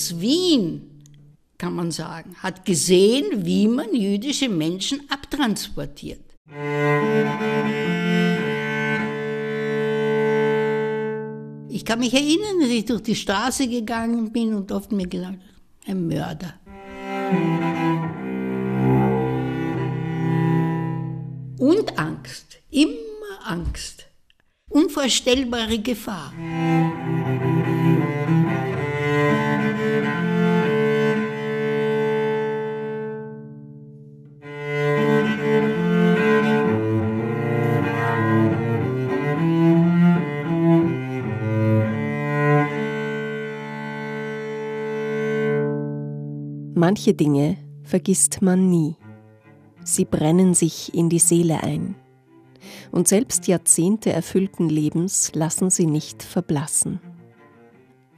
ganz Wien, kann man sagen, hat gesehen, wie man jüdische Menschen abtransportiert. Ich kann mich erinnern, dass ich durch die Straße gegangen bin und oft mir gedacht, ein Mörder. Und Angst, immer Angst, unvorstellbare Gefahr. Manche Dinge vergisst man nie. Sie brennen sich in die Seele ein. Und selbst Jahrzehnte erfüllten Lebens lassen sie nicht verblassen.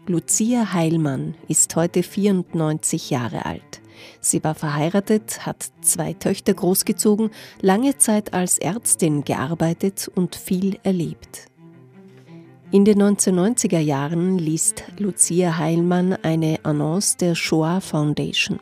Lucia Heilmann ist heute 94 Jahre alt. Sie war verheiratet, hat zwei Töchter großgezogen, lange Zeit als Ärztin gearbeitet und viel erlebt. In den 1990er Jahren liest Lucia Heilmann eine Annonce der Shoah Foundation.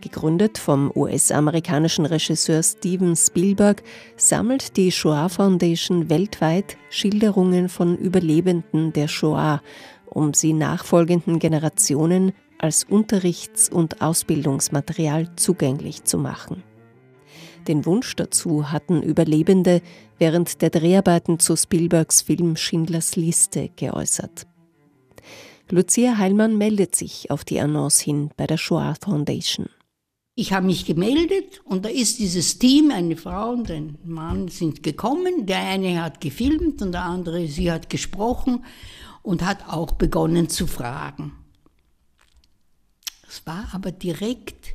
Gegründet vom US-amerikanischen Regisseur Steven Spielberg sammelt die Shoah Foundation weltweit Schilderungen von Überlebenden der Shoah, um sie nachfolgenden Generationen als Unterrichts- und Ausbildungsmaterial zugänglich zu machen. Den Wunsch dazu hatten Überlebende während der Dreharbeiten zu Spielbergs Film Schindlers Liste geäußert. Lucia Heilmann meldet sich auf die Annonce hin bei der Shoah Foundation. Ich habe mich gemeldet und da ist dieses Team, eine Frau und ein Mann sind gekommen. Der eine hat gefilmt und der andere, sie hat gesprochen und hat auch begonnen zu fragen. Es war aber direkt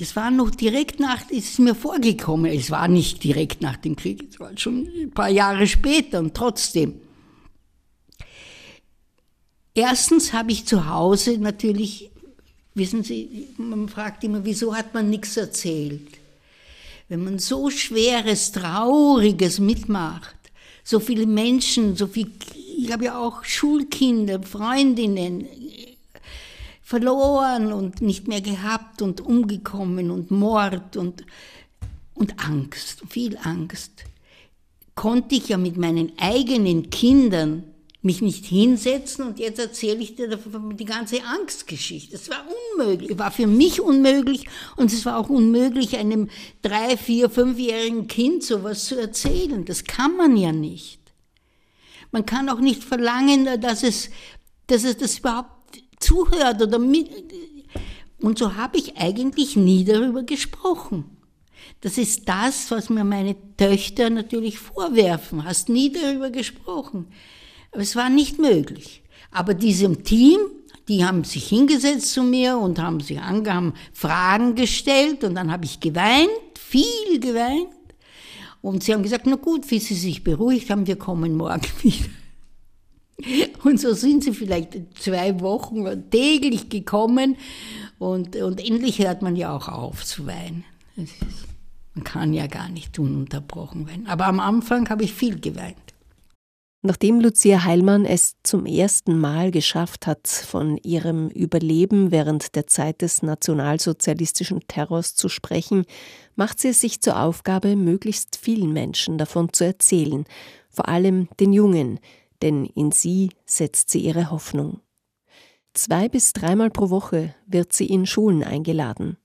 es war noch direkt nach, ist es mir vorgekommen, es war nicht direkt nach dem Krieg, es war schon ein paar Jahre später und trotzdem. Erstens habe ich zu Hause natürlich, wissen Sie, man fragt immer, wieso hat man nichts erzählt? Wenn man so schweres, trauriges mitmacht, so viele Menschen, so viel, ich habe ja auch Schulkinder, Freundinnen, verloren und nicht mehr gehabt und umgekommen und Mord und, und Angst, viel Angst, konnte ich ja mit meinen eigenen Kindern mich nicht hinsetzen und jetzt erzähle ich dir die ganze Angstgeschichte. Es war unmöglich, war für mich unmöglich und es war auch unmöglich, einem drei, vier, fünfjährigen Kind sowas zu erzählen. Das kann man ja nicht. Man kann auch nicht verlangen, dass es, dass es das überhaupt zuhört oder mit. Und so habe ich eigentlich nie darüber gesprochen. Das ist das, was mir meine Töchter natürlich vorwerfen. Hast nie darüber gesprochen. Aber es war nicht möglich. Aber diesem Team, die haben sich hingesetzt zu mir und haben sich angehaben, Fragen gestellt und dann habe ich geweint, viel geweint. Und sie haben gesagt, na gut, wie sie sich beruhigt haben, wir kommen morgen wieder. Und so sind sie vielleicht zwei Wochen täglich gekommen und, und endlich hört man ja auch auf zu weinen. Man kann ja gar nicht ununterbrochen weinen. Aber am Anfang habe ich viel geweint. Nachdem Lucia Heilmann es zum ersten Mal geschafft hat, von ihrem Überleben während der Zeit des nationalsozialistischen Terrors zu sprechen, macht sie es sich zur Aufgabe, möglichst vielen Menschen davon zu erzählen, vor allem den Jungen, denn in sie setzt sie ihre Hoffnung. Zwei bis dreimal pro Woche wird sie in Schulen eingeladen.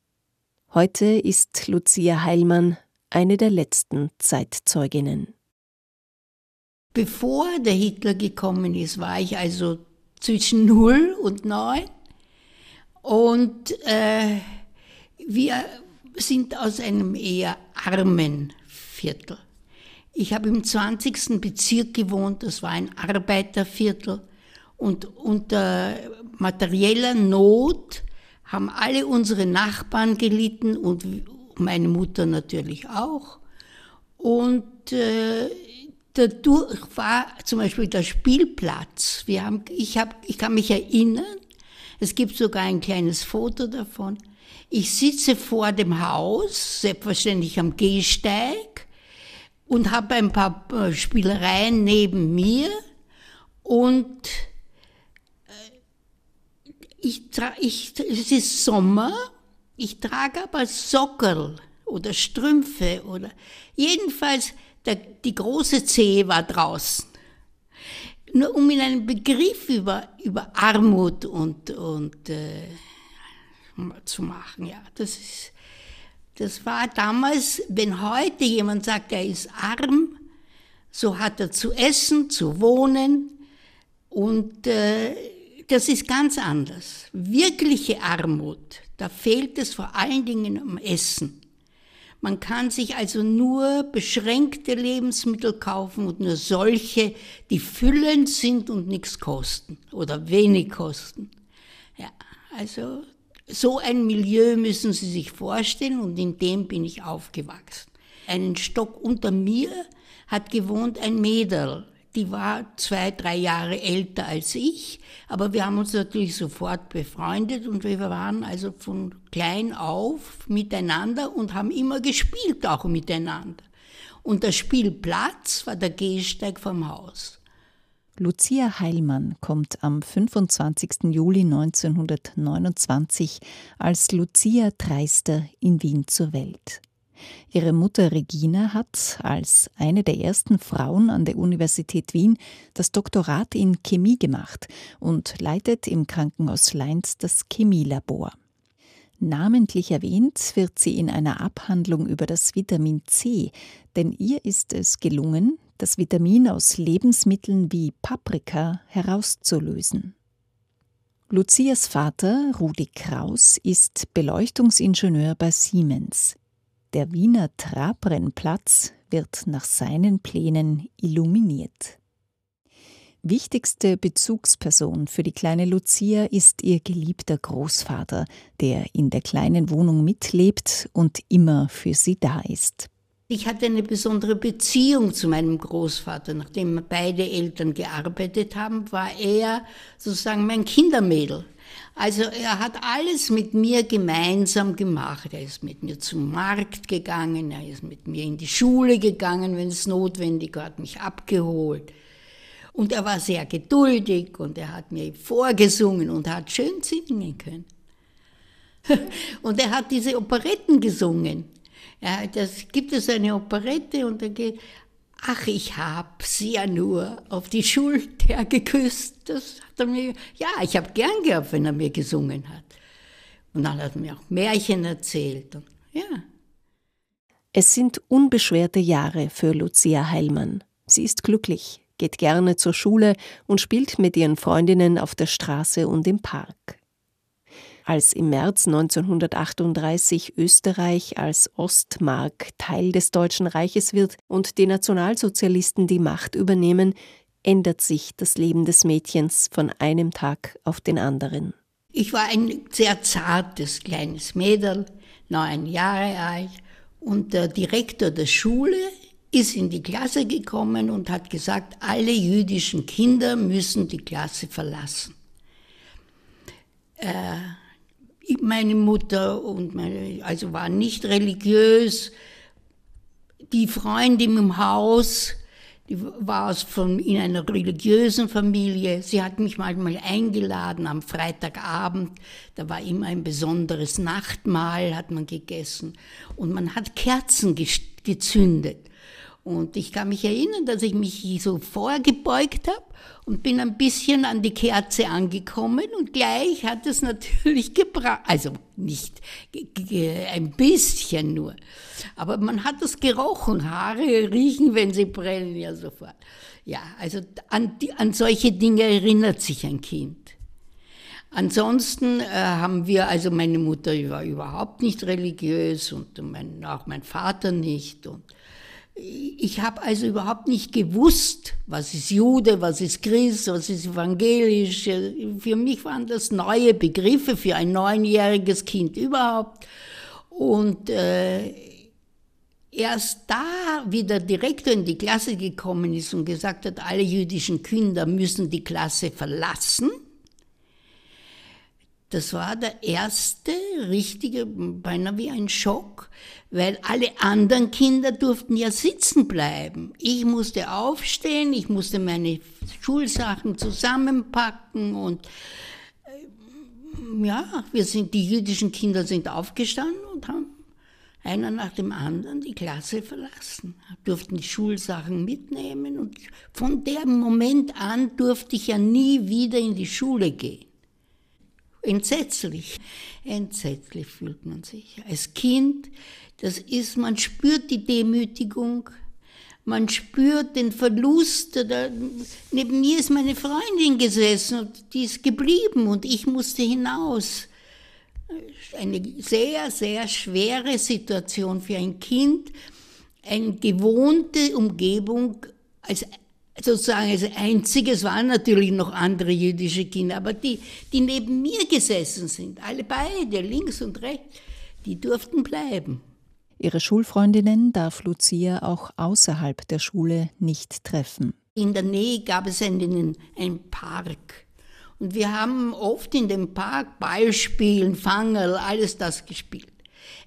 Heute ist Lucia Heilmann eine der letzten Zeitzeuginnen. Bevor der Hitler gekommen ist, war ich also zwischen 0 und 9 und äh, wir sind aus einem eher armen Viertel. Ich habe im 20. Bezirk gewohnt, das war ein Arbeiterviertel. Und unter materieller Not haben alle unsere Nachbarn gelitten und meine Mutter natürlich auch. Und äh, dadurch war zum Beispiel der Spielplatz. Wir haben, ich, hab, ich kann mich erinnern, es gibt sogar ein kleines Foto davon. Ich sitze vor dem Haus, selbstverständlich am Gehsteig, und habe ein paar äh, Spielereien neben mir und äh, Ich, ich, es ist Sommer, ich trage aber Sockel oder Strümpfe oder jedenfalls der, die große Zehe war draußen. Nur um in einen Begriff über, über Armut und, und äh, zu machen, ja, das ist, das war damals, wenn heute jemand sagt, er ist arm, so hat er zu essen, zu wohnen und äh, das ist ganz anders. Wirkliche Armut, da fehlt es vor allen Dingen am Essen. Man kann sich also nur beschränkte Lebensmittel kaufen und nur solche, die füllend sind und nichts kosten oder wenig kosten. Ja, also so ein Milieu müssen Sie sich vorstellen und in dem bin ich aufgewachsen. Einen Stock unter mir hat gewohnt ein Mädel die war zwei, drei Jahre älter als ich, aber wir haben uns natürlich sofort befreundet und wir waren also von klein auf miteinander und haben immer gespielt auch miteinander. Und der Spielplatz war der Gehsteig vom Haus. Lucia Heilmann kommt am 25. Juli 1929 als Lucia Dreister in Wien zur Welt. Ihre Mutter Regina hat als eine der ersten Frauen an der Universität Wien das Doktorat in Chemie gemacht und leitet im Krankenhaus Leins das Chemielabor. Namentlich erwähnt wird sie in einer Abhandlung über das Vitamin C, denn ihr ist es gelungen, das Vitamin aus Lebensmitteln wie Paprika herauszulösen. Lucias Vater, Rudi Kraus, ist Beleuchtungsingenieur bei Siemens. Der Wiener Trabrennplatz wird nach seinen Plänen illuminiert. Wichtigste Bezugsperson für die kleine Lucia ist ihr geliebter Großvater, der in der kleinen Wohnung mitlebt und immer für sie da ist. Ich hatte eine besondere Beziehung zu meinem Großvater. Nachdem beide Eltern gearbeitet haben, war er sozusagen mein Kindermädel. Also er hat alles mit mir gemeinsam gemacht. Er ist mit mir zum Markt gegangen, er ist mit mir in die Schule gegangen, wenn es notwendig war, hat mich abgeholt. Und er war sehr geduldig und er hat mir vorgesungen und hat schön singen können. Und er hat diese Operetten gesungen. Ja, das gibt es eine Operette und da geht, ach, ich hab sie ja nur auf die Schulter geküsst. Das hat er mir, ja, ich habe gern gehabt, wenn er mir gesungen hat. Und dann hat er mir auch Märchen erzählt. Und, ja. Es sind unbeschwerte Jahre für Lucia Heilmann. Sie ist glücklich, geht gerne zur Schule und spielt mit ihren Freundinnen auf der Straße und im Park. Als im März 1938 Österreich als Ostmark Teil des Deutschen Reiches wird und die Nationalsozialisten die Macht übernehmen, ändert sich das Leben des Mädchens von einem Tag auf den anderen. Ich war ein sehr zartes kleines Mädel, neun Jahre alt, und der Direktor der Schule ist in die Klasse gekommen und hat gesagt, alle jüdischen Kinder müssen die Klasse verlassen. Äh, meine Mutter und meine, also war nicht religiös. Die Freundin im Haus, die war von, in einer religiösen Familie. Sie hat mich manchmal eingeladen am Freitagabend. Da war immer ein besonderes Nachtmahl, hat man gegessen. Und man hat Kerzen gezündet. Und ich kann mich erinnern, dass ich mich so vorgebeugt habe und bin ein bisschen an die Kerze angekommen und gleich hat es natürlich gebracht. Also nicht ein bisschen nur. Aber man hat es gerochen. Haare riechen, wenn sie brennen, ja sofort. Ja, also an, die, an solche Dinge erinnert sich ein Kind. Ansonsten äh, haben wir, also meine Mutter war überhaupt nicht religiös und mein, auch mein Vater nicht. Und ich habe also überhaupt nicht gewusst, was ist Jude, was ist Christ, was ist evangelisch. Für mich waren das neue Begriffe für ein neunjähriges Kind überhaupt. Und äh, erst da, wie der Direktor in die Klasse gekommen ist und gesagt hat, alle jüdischen Kinder müssen die Klasse verlassen, das war der erste richtige, beinahe wie ein Schock, weil alle anderen Kinder durften ja sitzen bleiben. Ich musste aufstehen, ich musste meine Schulsachen zusammenpacken und äh, ja, wir sind, die jüdischen Kinder sind aufgestanden und haben einer nach dem anderen die Klasse verlassen, durften die Schulsachen mitnehmen und von dem Moment an durfte ich ja nie wieder in die Schule gehen. Entsetzlich, entsetzlich fühlt man sich. Als Kind, das ist, man spürt die Demütigung, man spürt den Verlust. Da, neben mir ist meine Freundin gesessen und die ist geblieben und ich musste hinaus eine sehr, sehr schwere Situation für ein Kind, eine gewohnte Umgebung als sozusagen als einziges waren natürlich noch andere jüdische Kinder, aber die, die neben mir gesessen sind, alle beide, links und rechts, die durften bleiben. Ihre Schulfreundinnen darf Lucia auch außerhalb der Schule nicht treffen. In der Nähe gab es einen, einen Park. Und wir haben oft in dem Park Ballspielen, Fangerl, alles das gespielt.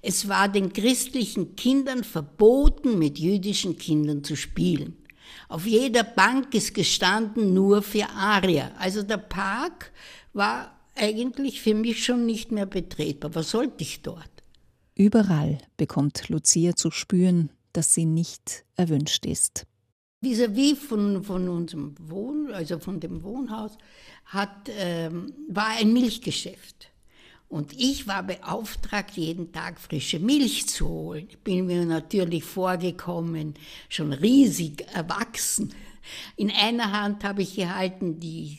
Es war den christlichen Kindern verboten, mit jüdischen Kindern zu spielen. Auf jeder Bank ist gestanden nur für Arier. Also der Park war eigentlich für mich schon nicht mehr betretbar. Was sollte ich dort? Überall bekommt Lucia zu spüren, dass sie nicht erwünscht ist. Vis-à-vis von, von unserem Wohn, also von dem Wohnhaus, hat, ähm, war ein Milchgeschäft. Und ich war beauftragt, jeden Tag frische Milch zu holen. Ich bin mir natürlich vorgekommen, schon riesig erwachsen. In einer Hand habe ich gehalten die,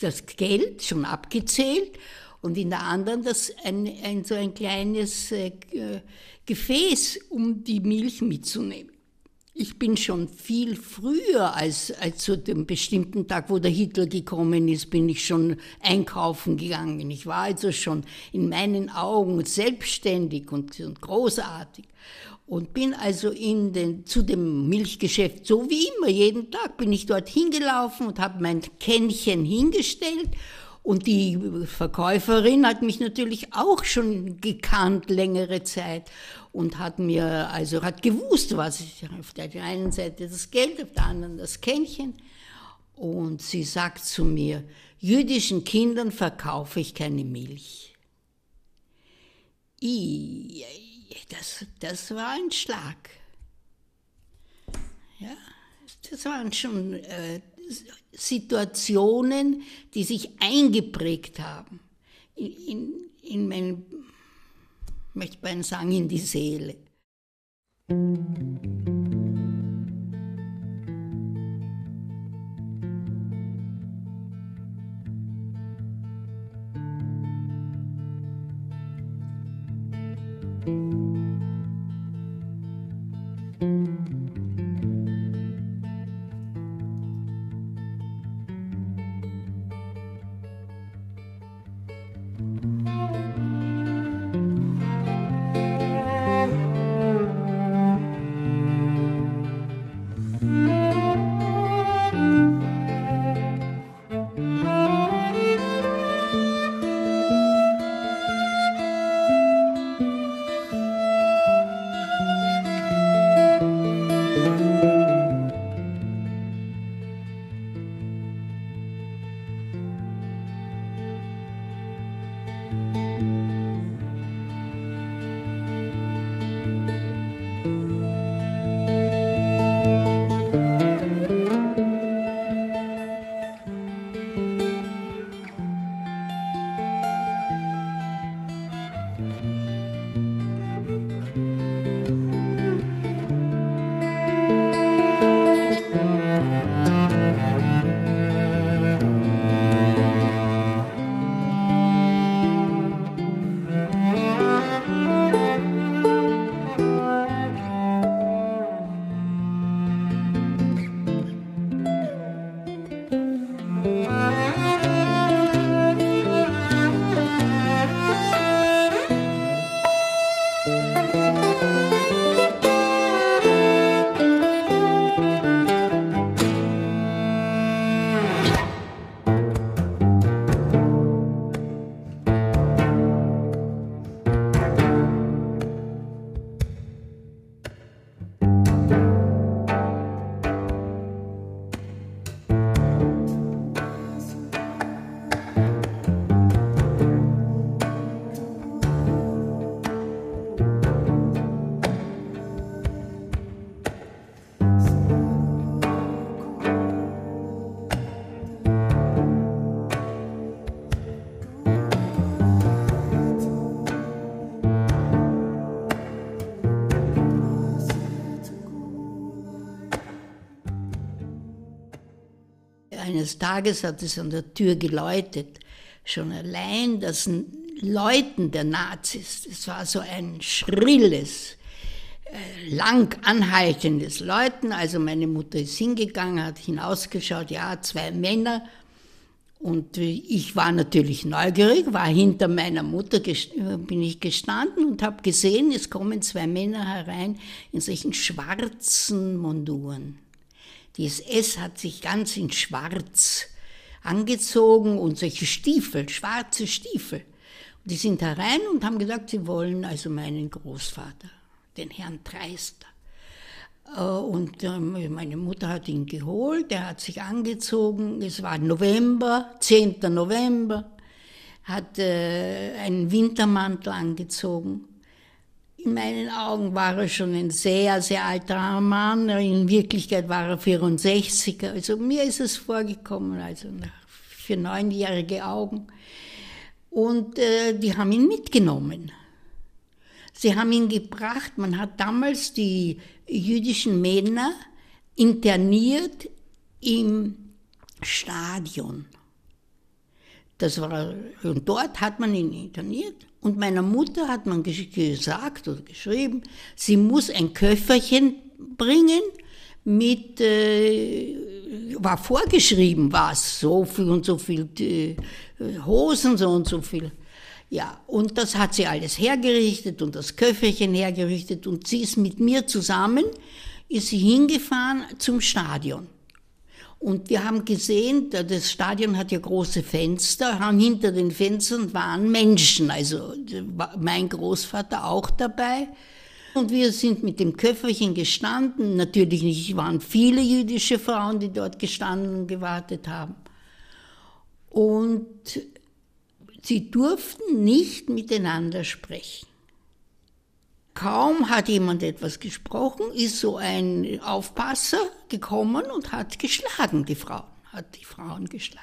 das Geld, schon abgezählt, und in der anderen das ein, ein so ein kleines äh, Gefäß, um die Milch mitzunehmen. Ich bin schon viel früher als, als zu dem bestimmten Tag, wo der Hitler gekommen ist, bin ich schon einkaufen gegangen. Ich war also schon in meinen Augen selbstständig und, und großartig und bin also in den, zu dem Milchgeschäft, so wie immer, jeden Tag bin ich dort hingelaufen und habe mein Kännchen hingestellt und die Verkäuferin hat mich natürlich auch schon gekannt längere Zeit und hat mir, also hat gewusst, was ich, auf der einen Seite das Geld, auf der anderen das Kännchen. Und sie sagt zu mir, jüdischen Kindern verkaufe ich keine Milch. I, das, das war ein Schlag. Ja, das waren schon äh, Situationen, die sich eingeprägt haben in, in, in mein, möchte man Sang in die Seele. Musik eines Tages hat es an der Tür geläutet. Schon allein das Läuten der Nazis, es war so ein schrilles, äh, lang anhaltendes Läuten. Also meine Mutter ist hingegangen, hat hinausgeschaut, ja, zwei Männer. Und ich war natürlich neugierig, war hinter meiner Mutter, bin ich gestanden und habe gesehen, es kommen zwei Männer herein in solchen schwarzen Monduren. Die SS hat sich ganz in schwarz angezogen und solche Stiefel, schwarze Stiefel. Und die sind herein und haben gesagt, sie wollen also meinen Großvater, den Herrn Treister. Äh, und ähm, meine Mutter hat ihn geholt, er hat sich angezogen, es war November, 10. November, hat äh, einen Wintermantel angezogen. In meinen Augen war er schon ein sehr, sehr alter Mann, in Wirklichkeit war er 64. Also mir ist es vorgekommen, also für neunjährige Augen. Und äh, die haben ihn mitgenommen. Sie haben ihn gebracht, man hat damals die jüdischen Männer interniert im Stadion. Das war, und dort hat man ihn interniert. Und meiner Mutter hat man gesagt oder geschrieben, sie muss ein Köfferchen bringen mit, äh, war vorgeschrieben, was, so viel und so viel äh, Hosen, so und so viel ja, und das hat sie alles hergerichtet und das Köfferchen hergerichtet und sie ist mit mir zusammen, ist sie hingefahren zum Stadion. Und wir haben gesehen, das Stadion hat ja große Fenster, hinter den Fenstern waren Menschen, also mein Großvater auch dabei. Und wir sind mit dem Köfferchen gestanden. Natürlich nicht, waren viele jüdische Frauen, die dort gestanden und gewartet haben. Und Sie durften nicht miteinander sprechen. Kaum hat jemand etwas gesprochen, ist so ein Aufpasser gekommen und hat geschlagen, die Frauen, hat die Frauen geschlagen.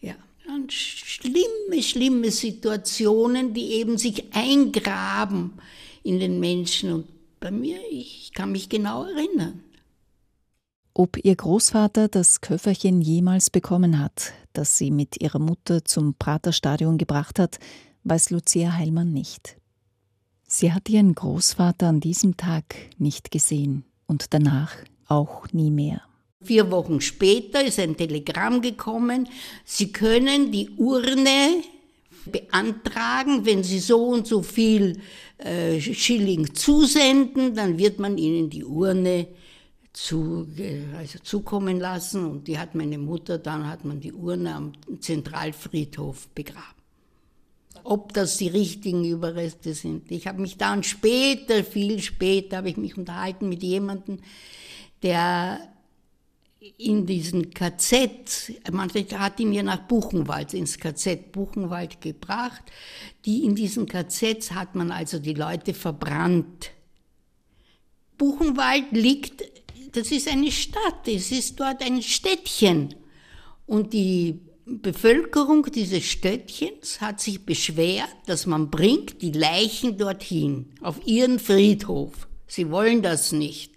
Ja, und schlimme, schlimme Situationen, die eben sich eingraben in den Menschen. Und bei mir, ich kann mich genau erinnern. Ob ihr Großvater das Köfferchen jemals bekommen hat, das sie mit ihrer Mutter zum Praterstadion gebracht hat, weiß Lucia Heilmann nicht. Sie hat ihren Großvater an diesem Tag nicht gesehen und danach auch nie mehr. Vier Wochen später ist ein Telegramm gekommen, Sie können die Urne beantragen, wenn Sie so und so viel äh, Schilling zusenden, dann wird man Ihnen die Urne zu, also zukommen lassen und die hat meine Mutter, dann hat man die Urne am Zentralfriedhof begraben. Ob das die richtigen Überreste sind. Ich habe mich dann später, viel später, habe ich mich unterhalten mit jemandem, der in diesen KZ, man hat ihn mir nach Buchenwald, ins KZ Buchenwald gebracht. Die in diesen KZs hat man also die Leute verbrannt. Buchenwald liegt das ist eine Stadt, es ist dort ein Städtchen. Und die Bevölkerung dieses Städtchens hat sich beschwert, dass man bringt die Leichen dorthin, auf ihren Friedhof. Sie wollen das nicht.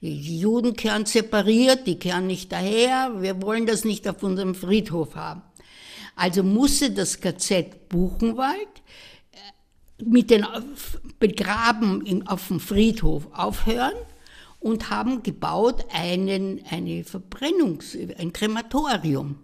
Die Juden kehren separiert, die kehren nicht daher, wir wollen das nicht auf unserem Friedhof haben. Also musste das KZ Buchenwald äh, mit den Begraben auf dem Friedhof aufhören und haben gebaut einen, eine Verbrennungs-, ein Krematorium.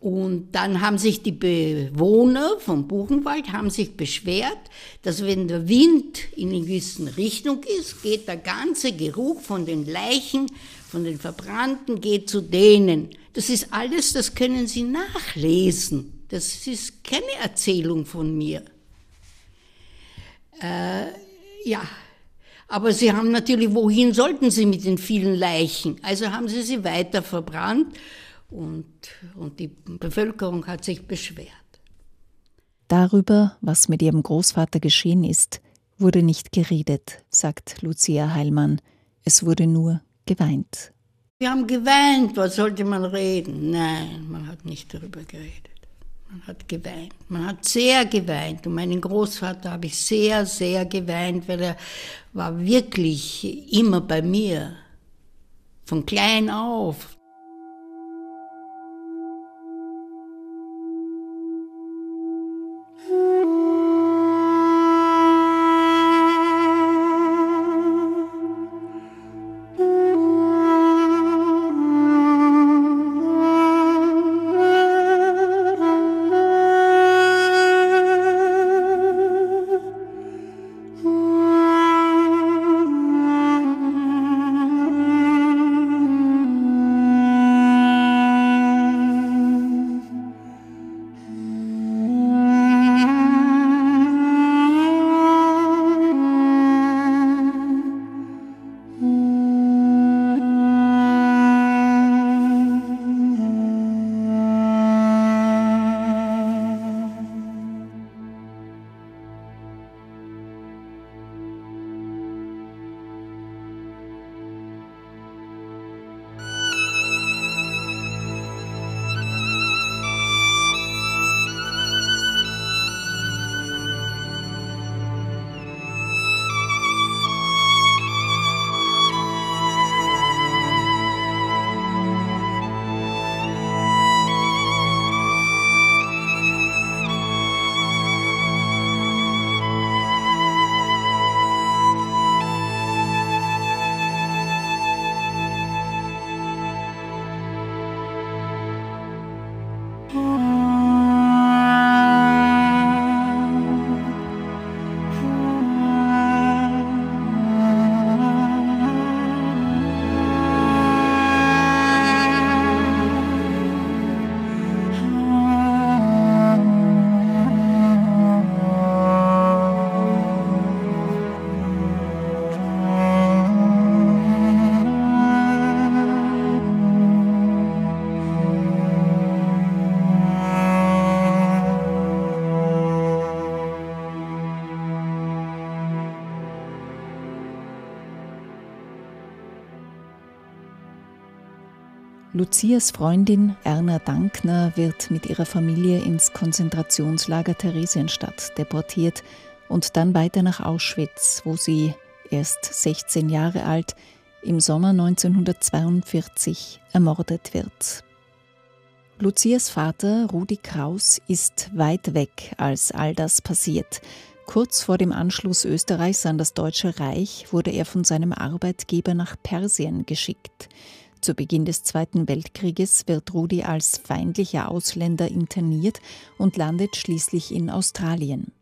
Und dann haben sich die Bewohner vom Buchenwald haben sich beschwert, dass wenn der Wind in eine gewisse Richtung ist, geht der ganze Geruch von den Leichen, von den Verbrannten, geht zu denen. Das ist alles, das können Sie nachlesen. Das ist keine Erzählung von mir. Äh, ja, aber sie haben natürlich, wohin sollten sie mit den vielen Leichen? Also haben sie sie weiter verbrannt und, und die Bevölkerung hat sich beschwert. Darüber, was mit ihrem Großvater geschehen ist, wurde nicht geredet, sagt Lucia Heilmann. Es wurde nur geweint. Wir haben geweint, was sollte man reden? Nein, man hat nicht darüber geredet. Man hat geweint. Man hat sehr geweint. Und meinen Großvater habe ich sehr, sehr geweint, weil er war wirklich immer bei mir. Von klein auf. Lucias Freundin Erna Dankner wird mit ihrer Familie ins Konzentrationslager Theresienstadt deportiert und dann weiter nach Auschwitz, wo sie erst 16 Jahre alt im Sommer 1942 ermordet wird. Lucias Vater Rudi Kraus ist weit weg, als all das passiert. Kurz vor dem Anschluss Österreichs an das Deutsche Reich wurde er von seinem Arbeitgeber nach Persien geschickt. Zu Beginn des Zweiten Weltkrieges wird Rudi als feindlicher Ausländer interniert und landet schließlich in Australien.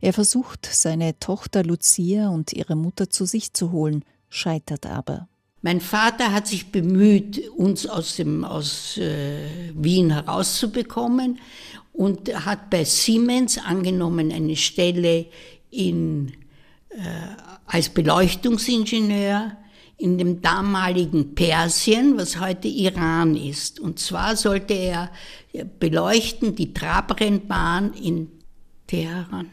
Er versucht, seine Tochter Lucia und ihre Mutter zu sich zu holen, scheitert aber. Mein Vater hat sich bemüht, uns aus, dem, aus äh, Wien herauszubekommen und hat bei Siemens angenommen eine Stelle in, äh, als Beleuchtungsingenieur in dem damaligen Persien, was heute Iran ist. Und zwar sollte er beleuchten die Trabrennbahn in Teheran.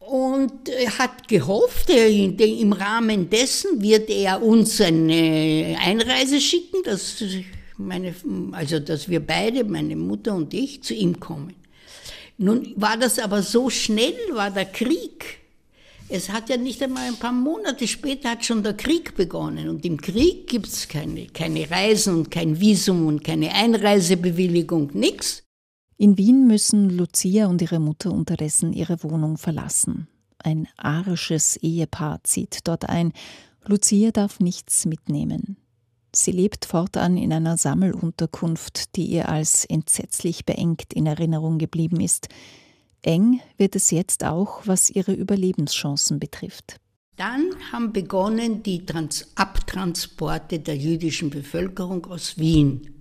Und er hat gehofft, im Rahmen dessen wird er uns eine Einreise schicken, dass, meine, also dass wir beide, meine Mutter und ich, zu ihm kommen. Nun war das aber so schnell, war der Krieg, es hat ja nicht einmal ein paar Monate später hat schon der Krieg begonnen. Und im Krieg gibt es keine, keine Reisen und kein Visum und keine Einreisebewilligung, nichts. In Wien müssen Lucia und ihre Mutter unterdessen ihre Wohnung verlassen. Ein arisches Ehepaar zieht dort ein. Lucia darf nichts mitnehmen. Sie lebt fortan in einer Sammelunterkunft, die ihr als entsetzlich beengt in Erinnerung geblieben ist. Eng wird es jetzt auch, was ihre Überlebenschancen betrifft. Dann haben begonnen die Trans Abtransporte der jüdischen Bevölkerung aus Wien.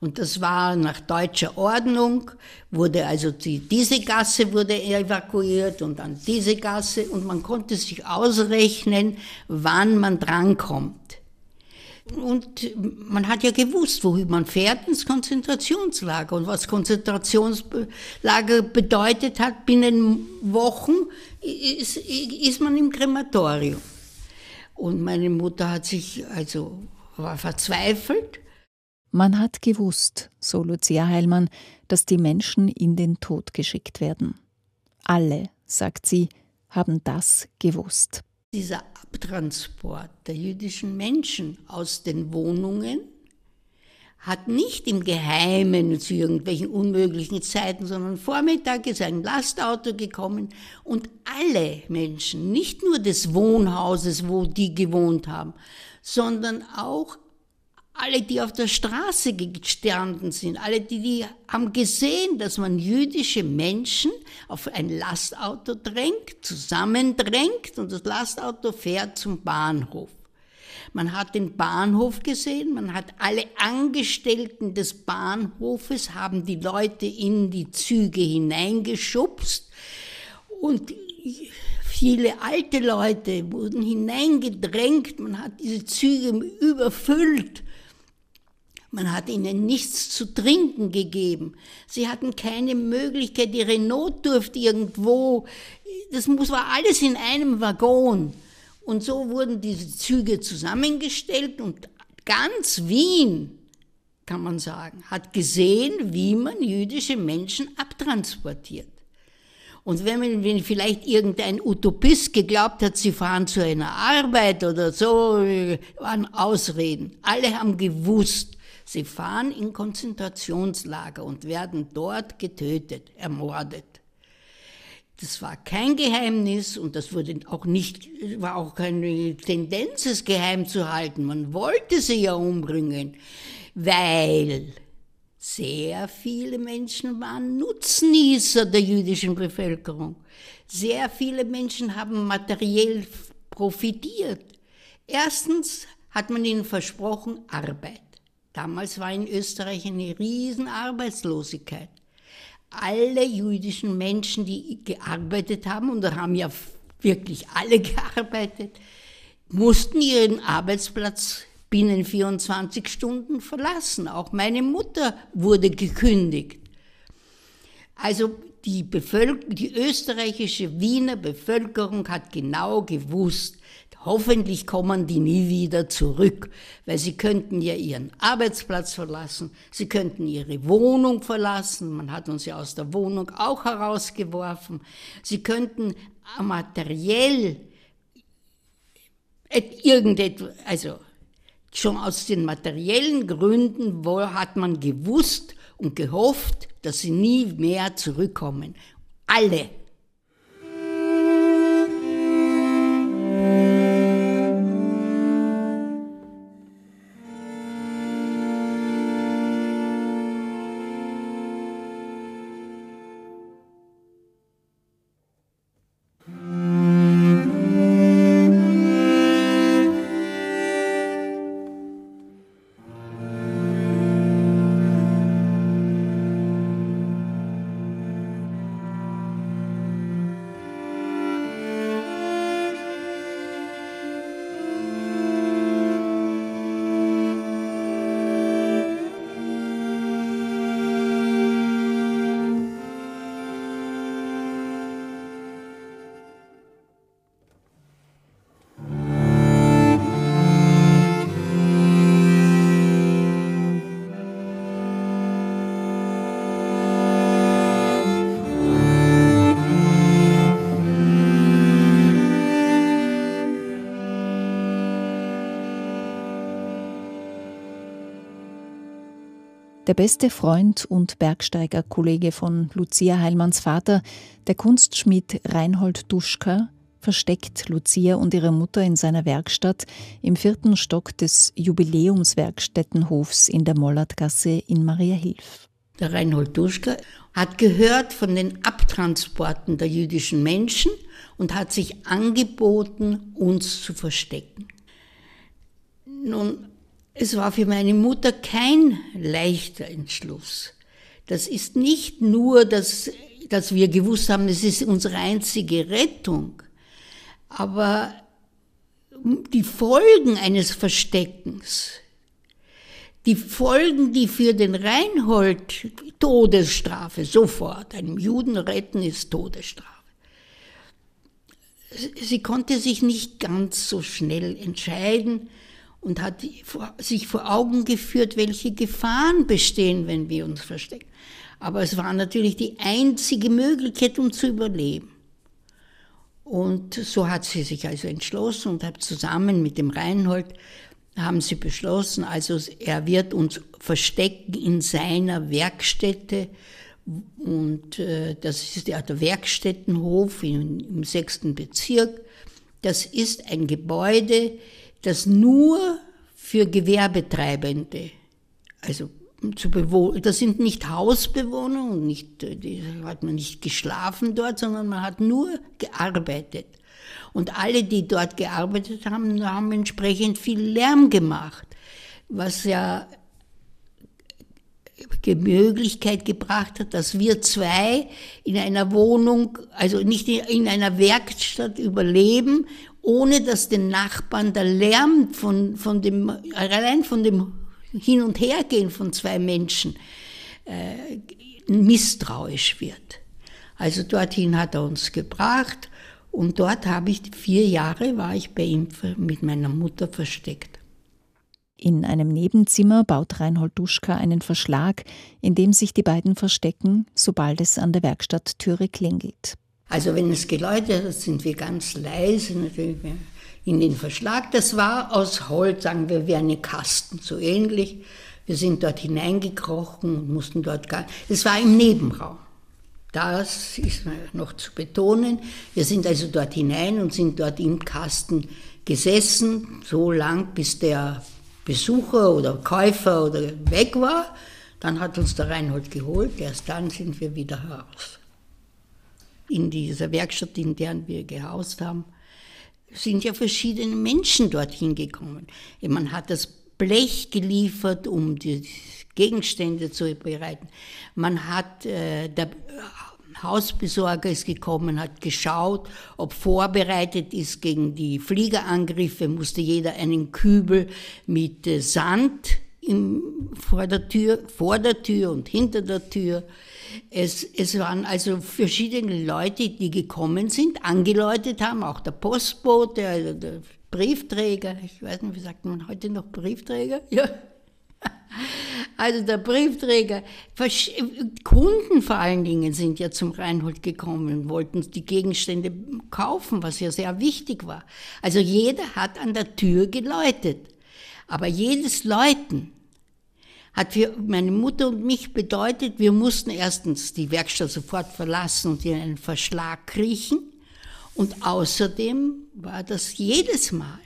Und das war nach deutscher Ordnung, wurde also die, diese Gasse wurde evakuiert und dann diese Gasse und man konnte sich ausrechnen, wann man drankommt. Und man hat ja gewusst, wohin man fährt, ins Konzentrationslager. Und was Konzentrationslager bedeutet hat, binnen Wochen ist, ist man im Krematorium. Und meine Mutter hat sich, also war verzweifelt. Man hat gewusst, so Lucia Heilmann, dass die Menschen in den Tod geschickt werden. Alle, sagt sie, haben das gewusst. Dieser Abtransport der jüdischen Menschen aus den Wohnungen hat nicht im Geheimen zu irgendwelchen unmöglichen Zeiten, sondern Vormittag ist ein Lastauto gekommen und alle Menschen, nicht nur des Wohnhauses, wo die gewohnt haben, sondern auch alle, die auf der Straße gestanden sind, alle, die, die haben gesehen, dass man jüdische Menschen auf ein Lastauto drängt, zusammendrängt und das Lastauto fährt zum Bahnhof. Man hat den Bahnhof gesehen, man hat alle Angestellten des Bahnhofes, haben die Leute in die Züge hineingeschubst und viele alte Leute wurden hineingedrängt, man hat diese Züge überfüllt man hat ihnen nichts zu trinken gegeben. Sie hatten keine Möglichkeit, ihre Notdurft irgendwo, das muss, war alles in einem Waggon. Und so wurden diese Züge zusammengestellt und ganz Wien, kann man sagen, hat gesehen, wie man jüdische Menschen abtransportiert. Und wenn, man, wenn vielleicht irgendein Utopist geglaubt hat, sie fahren zu einer Arbeit oder so, waren Ausreden. Alle haben gewusst, Sie fahren in Konzentrationslager und werden dort getötet, ermordet. Das war kein Geheimnis und das wurde auch nicht, war auch keine Tendenz, es geheim zu halten. Man wollte sie ja umbringen, weil sehr viele Menschen waren Nutznießer der jüdischen Bevölkerung. Sehr viele Menschen haben materiell profitiert. Erstens hat man ihnen versprochen Arbeit. Damals war in Österreich eine riesen Arbeitslosigkeit. Alle jüdischen Menschen, die gearbeitet haben, und da haben ja wirklich alle gearbeitet, mussten ihren Arbeitsplatz binnen 24 Stunden verlassen. Auch meine Mutter wurde gekündigt. Also die, die österreichische Wiener Bevölkerung hat genau gewusst, Hoffentlich kommen die nie wieder zurück, weil sie könnten ja ihren Arbeitsplatz verlassen, sie könnten ihre Wohnung verlassen, man hat uns ja aus der Wohnung auch herausgeworfen, sie könnten materiell irgendetwas, also schon aus den materiellen Gründen wo hat man gewusst und gehofft, dass sie nie mehr zurückkommen. Alle. Der beste Freund und Bergsteigerkollege von Lucia Heilmanns Vater, der Kunstschmied Reinhold Duschka, versteckt Lucia und ihre Mutter in seiner Werkstatt im vierten Stock des Jubiläumswerkstättenhofs in der Mollertgasse in Mariahilf. Der Reinhold Duschka hat gehört von den Abtransporten der jüdischen Menschen und hat sich angeboten, uns zu verstecken. Nun es war für meine Mutter kein leichter Entschluss. Das ist nicht nur, dass, dass wir gewusst haben, es ist unsere einzige Rettung, aber die Folgen eines Versteckens, die Folgen, die für den Reinhold Todesstrafe sofort, einem Juden retten ist Todesstrafe. Sie konnte sich nicht ganz so schnell entscheiden, und hat sich vor Augen geführt, welche Gefahren bestehen, wenn wir uns verstecken. Aber es war natürlich die einzige Möglichkeit, um zu überleben. Und so hat sie sich also entschlossen und hat zusammen mit dem Reinhold haben sie beschlossen, also er wird uns verstecken in seiner Werkstätte. Und äh, das ist der Werkstättenhof im, im sechsten Bezirk. Das ist ein Gebäude, das nur für Gewerbetreibende, also zu bewohnen, das sind nicht Hausbewohner und nicht, die hat man nicht geschlafen dort, sondern man hat nur gearbeitet. Und alle, die dort gearbeitet haben, haben entsprechend viel Lärm gemacht, was ja die Möglichkeit gebracht hat, dass wir zwei in einer Wohnung, also nicht in einer Werkstatt überleben ohne dass den Nachbarn der Lärm von, von dem, allein von dem Hin- und Hergehen von zwei Menschen äh, misstrauisch wird. Also dorthin hat er uns gebracht und dort habe ich vier Jahre war ich bei ihm mit meiner Mutter versteckt. In einem Nebenzimmer baut Reinhold Duschka einen Verschlag, in dem sich die beiden verstecken, sobald es an der Werkstatttüre klingelt. Also wenn es geläutet hat, sind wir ganz leise natürlich in den Verschlag. Das war aus Holz, sagen wir, wie eine Kasten, so ähnlich. Wir sind dort hineingekrochen und mussten dort gar. Es war im Nebenraum. Das ist noch zu betonen. Wir sind also dort hinein und sind dort im Kasten gesessen, so lang, bis der Besucher oder Käufer oder weg war. Dann hat uns der Reinhold geholt. Erst dann sind wir wieder heraus in dieser Werkstatt, in der wir gehaust haben, sind ja verschiedene Menschen dorthin gekommen. Man hat das Blech geliefert, um die Gegenstände zu bereiten. Man hat, äh, der Hausbesorger ist gekommen, hat geschaut, ob vorbereitet ist gegen die Fliegerangriffe, musste jeder einen Kübel mit äh, Sand im, vor, der Tür, vor der Tür und hinter der Tür es, es waren also verschiedene Leute, die gekommen sind, angeläutet haben, auch der Postbote, also der Briefträger, ich weiß nicht, wie sagt man heute noch Briefträger? Ja. Also der Briefträger, Kunden vor allen Dingen sind ja zum Reinhold gekommen wollten die Gegenstände kaufen, was ja sehr wichtig war. Also jeder hat an der Tür geläutet. Aber jedes Läuten hat für meine Mutter und mich bedeutet, wir mussten erstens die Werkstatt sofort verlassen und in einen Verschlag kriechen. Und außerdem war das jedes Mal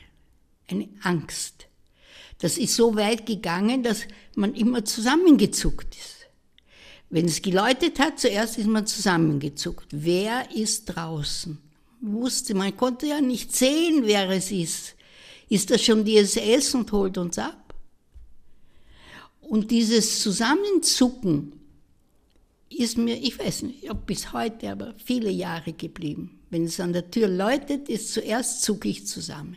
eine Angst. Das ist so weit gegangen, dass man immer zusammengezuckt ist. Wenn es geläutet hat, zuerst ist man zusammengezuckt. Wer ist draußen? Wusste, man konnte ja nicht sehen, wer es ist. Ist das schon die SS und holt uns ab? Und dieses Zusammenzucken ist mir, ich weiß nicht, ob bis heute, aber viele Jahre geblieben. Wenn es an der Tür läutet, ist zuerst zucke ich zusammen.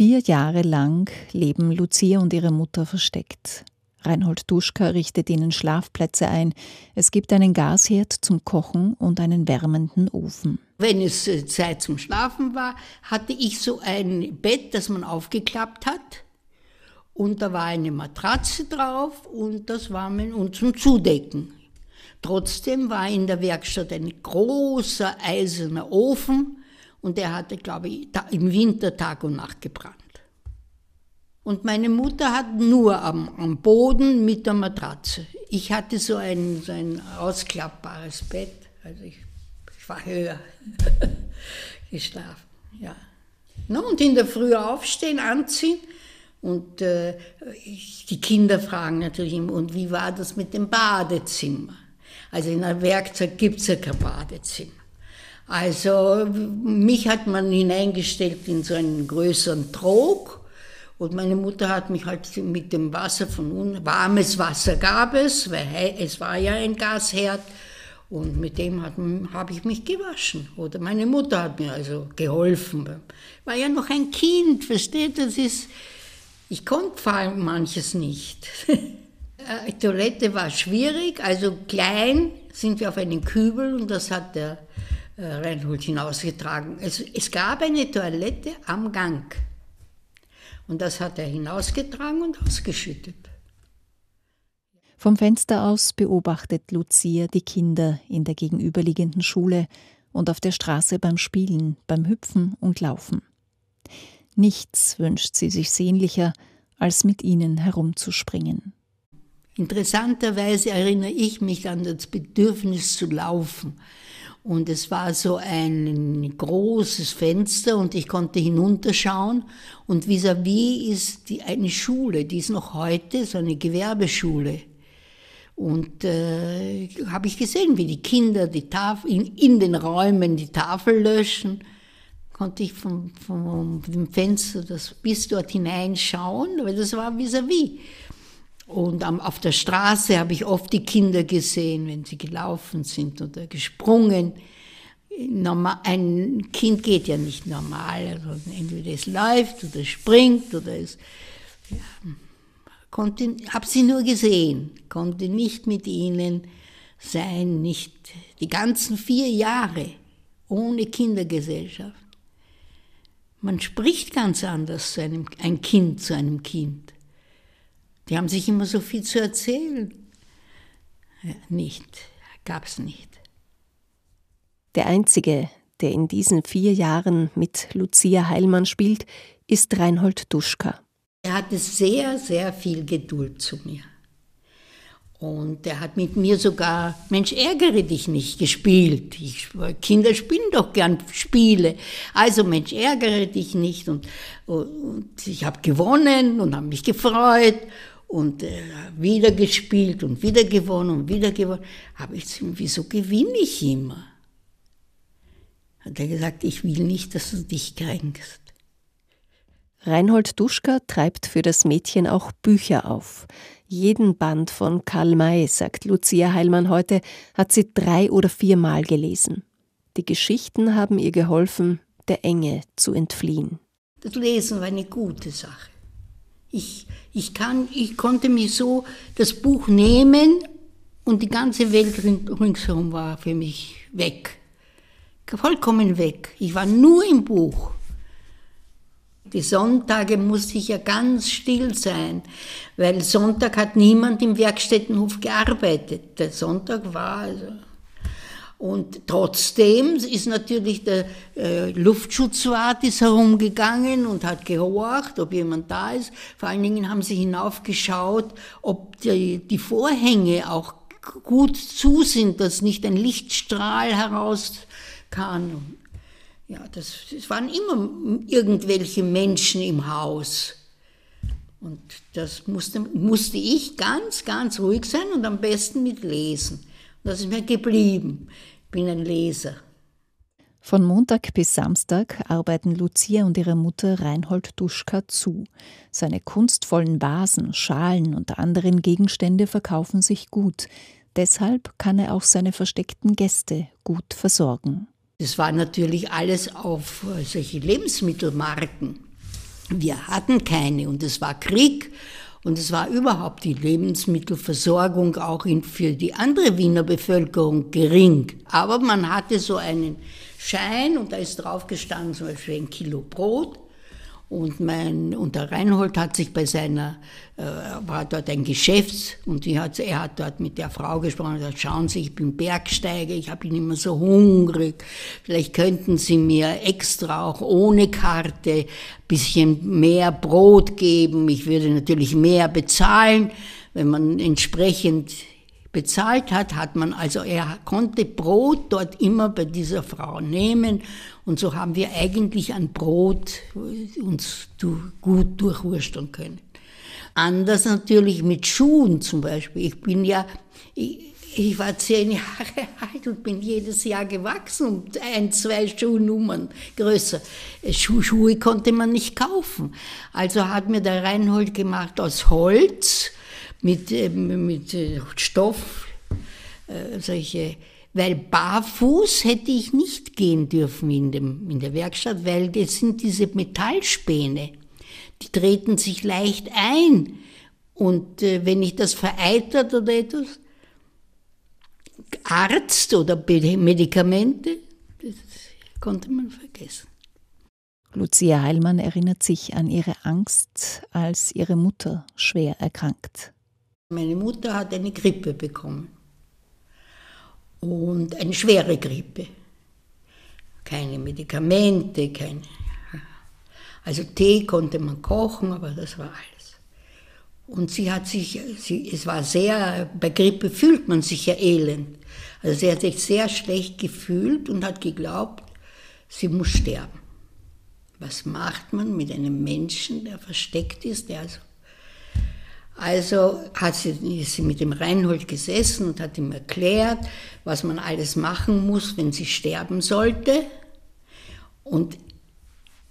Vier Jahre lang leben Lucia und ihre Mutter versteckt. Reinhold Duschka richtet ihnen Schlafplätze ein. Es gibt einen Gasherd zum Kochen und einen wärmenden Ofen. Wenn es äh, Zeit zum Schlafen war, hatte ich so ein Bett, das man aufgeklappt hat. Und da war eine Matratze drauf und das war mein, und zum Zudecken. Trotzdem war in der Werkstatt ein großer eiserner Ofen und der hatte, glaube ich, im Winter Tag und Nacht gebrannt. Und meine Mutter hat nur am, am Boden mit der Matratze. Ich hatte so ein, so ein ausklappbares Bett, also ich, ich war höher geschlafen. Ja. No, und in der Früh aufstehen, anziehen. Und äh, ich, die Kinder fragen natürlich immer, und wie war das mit dem Badezimmer? Also in einem Werkzeug gibt es ja kein Badezimmer. Also mich hat man hineingestellt in so einen größeren Trog und meine Mutter hat mich halt mit dem Wasser von unten, warmes Wasser gab es, weil es war ja ein Gasherd und mit dem habe ich mich gewaschen. Oder meine Mutter hat mir also geholfen. War ja noch ein Kind, versteht? Das ist, ich konnte vor allem manches nicht. Die äh, Toilette war schwierig, also klein sind wir auf einen Kübel und das hat der Reinhold hinausgetragen. Es, es gab eine Toilette am Gang. Und das hat er hinausgetragen und ausgeschüttet. Vom Fenster aus beobachtet Lucia die Kinder in der gegenüberliegenden Schule und auf der Straße beim Spielen, beim Hüpfen und Laufen. Nichts wünscht sie sich sehnlicher, als mit ihnen herumzuspringen. Interessanterweise erinnere ich mich an das Bedürfnis zu laufen. Und es war so ein großes Fenster und ich konnte hinunterschauen. Und vis-à-vis -vis ist die, eine Schule, die ist noch heute so eine Gewerbeschule. Und äh, habe ich gesehen, wie die Kinder die Tafel, in, in, den Räumen die Tafel löschen. Konnte ich vom, vom, vom Fenster das bis dort hineinschauen, weil das war vis-à-vis. -vis. Und auf der Straße habe ich oft die Kinder gesehen, wenn sie gelaufen sind oder gesprungen. Ein Kind geht ja nicht normal. Also entweder es läuft oder springt oder es. Ja, konnte, habe sie nur gesehen, konnte nicht mit ihnen sein, nicht die ganzen vier Jahre ohne Kindergesellschaft. Man spricht ganz anders zu einem, ein Kind zu einem Kind. Die haben sich immer so viel zu erzählen. Ja, nicht, gab es nicht. Der Einzige, der in diesen vier Jahren mit Lucia Heilmann spielt, ist Reinhold Duschka. Er hatte sehr, sehr viel Geduld zu mir. Und er hat mit mir sogar Mensch, ärgere dich nicht gespielt. Ich, Kinder spielen doch gern Spiele. Also Mensch, ärgere dich nicht. Und, und ich habe gewonnen und habe mich gefreut und äh, wieder gespielt und wieder gewonnen und wieder gewonnen. Aber ich wieso gewinne ich immer? Hat er gesagt, ich will nicht, dass du dich kränkst. Reinhold Duschka treibt für das Mädchen auch Bücher auf. Jeden Band von Karl May, sagt Lucia Heilmann heute, hat sie drei oder viermal gelesen. Die Geschichten haben ihr geholfen, der Enge zu entfliehen. Das Lesen war eine gute Sache. Ich, ich, kann, ich konnte mir so das Buch nehmen und die ganze Welt ringsherum war für mich weg. Vollkommen weg. Ich war nur im Buch. Die Sonntage musste ich ja ganz still sein, weil Sonntag hat niemand im Werkstättenhof gearbeitet. Der Sonntag war also. Und trotzdem ist natürlich der äh, Luftschutzwart ist herumgegangen und hat gehorcht, ob jemand da ist. Vor allen Dingen haben sie hinaufgeschaut, ob die, die Vorhänge auch gut zu sind, dass nicht ein Lichtstrahl heraus kann. Ja, das, es waren immer irgendwelche Menschen im Haus. Und das musste, musste ich ganz, ganz ruhig sein und am besten mit lesen. Das ist mir geblieben. Ich bin ein Leser. Von Montag bis Samstag arbeiten Lucia und ihre Mutter Reinhold Duschka zu. Seine kunstvollen Vasen, Schalen und anderen Gegenstände verkaufen sich gut. Deshalb kann er auch seine versteckten Gäste gut versorgen. Das war natürlich alles auf solche Lebensmittelmarken. Wir hatten keine und es war Krieg und es war überhaupt die Lebensmittelversorgung auch für die andere Wiener Bevölkerung gering. Aber man hatte so einen Schein und da ist drauf gestanden zum Beispiel ein Kilo Brot und, mein, und der Reinhold hat sich bei seiner, äh, war dort ein Geschäfts- und hat, er hat dort mit der Frau gesprochen und gesagt, schauen Sie, ich bin Bergsteiger, ich ihn immer so hungrig, vielleicht könnten Sie mir extra auch ohne Karte bisschen mehr Brot geben, ich würde natürlich mehr bezahlen, wenn man entsprechend bezahlt hat, hat man also, er konnte Brot dort immer bei dieser Frau nehmen und so haben wir eigentlich an Brot uns gut durchwursteln können. Anders natürlich mit Schuhen zum Beispiel. Ich bin ja, ich, ich war zehn Jahre alt und bin jedes Jahr gewachsen um ein, zwei Schuhnummern größer. Schuh, Schuhe konnte man nicht kaufen. Also hat mir der Reinhold gemacht aus Holz mit, äh, mit äh, Stoff, äh, solche, weil barfuß hätte ich nicht gehen dürfen in, dem, in der Werkstatt, weil das sind diese Metallspäne, die treten sich leicht ein. Und wenn ich das vereitert oder etwas, Arzt oder Medikamente, das konnte man vergessen. Lucia Heilmann erinnert sich an ihre Angst, als ihre Mutter schwer erkrankt. Meine Mutter hat eine Grippe bekommen. Und eine schwere Grippe. Keine Medikamente, keine. Also Tee konnte man kochen, aber das war alles. Und sie hat sich, sie, es war sehr, bei Grippe fühlt man sich ja elend. Also sie hat sich sehr schlecht gefühlt und hat geglaubt, sie muss sterben. Was macht man mit einem Menschen, der versteckt ist, der also also hat sie, ist sie mit dem Reinhold gesessen und hat ihm erklärt, was man alles machen muss, wenn sie sterben sollte. Und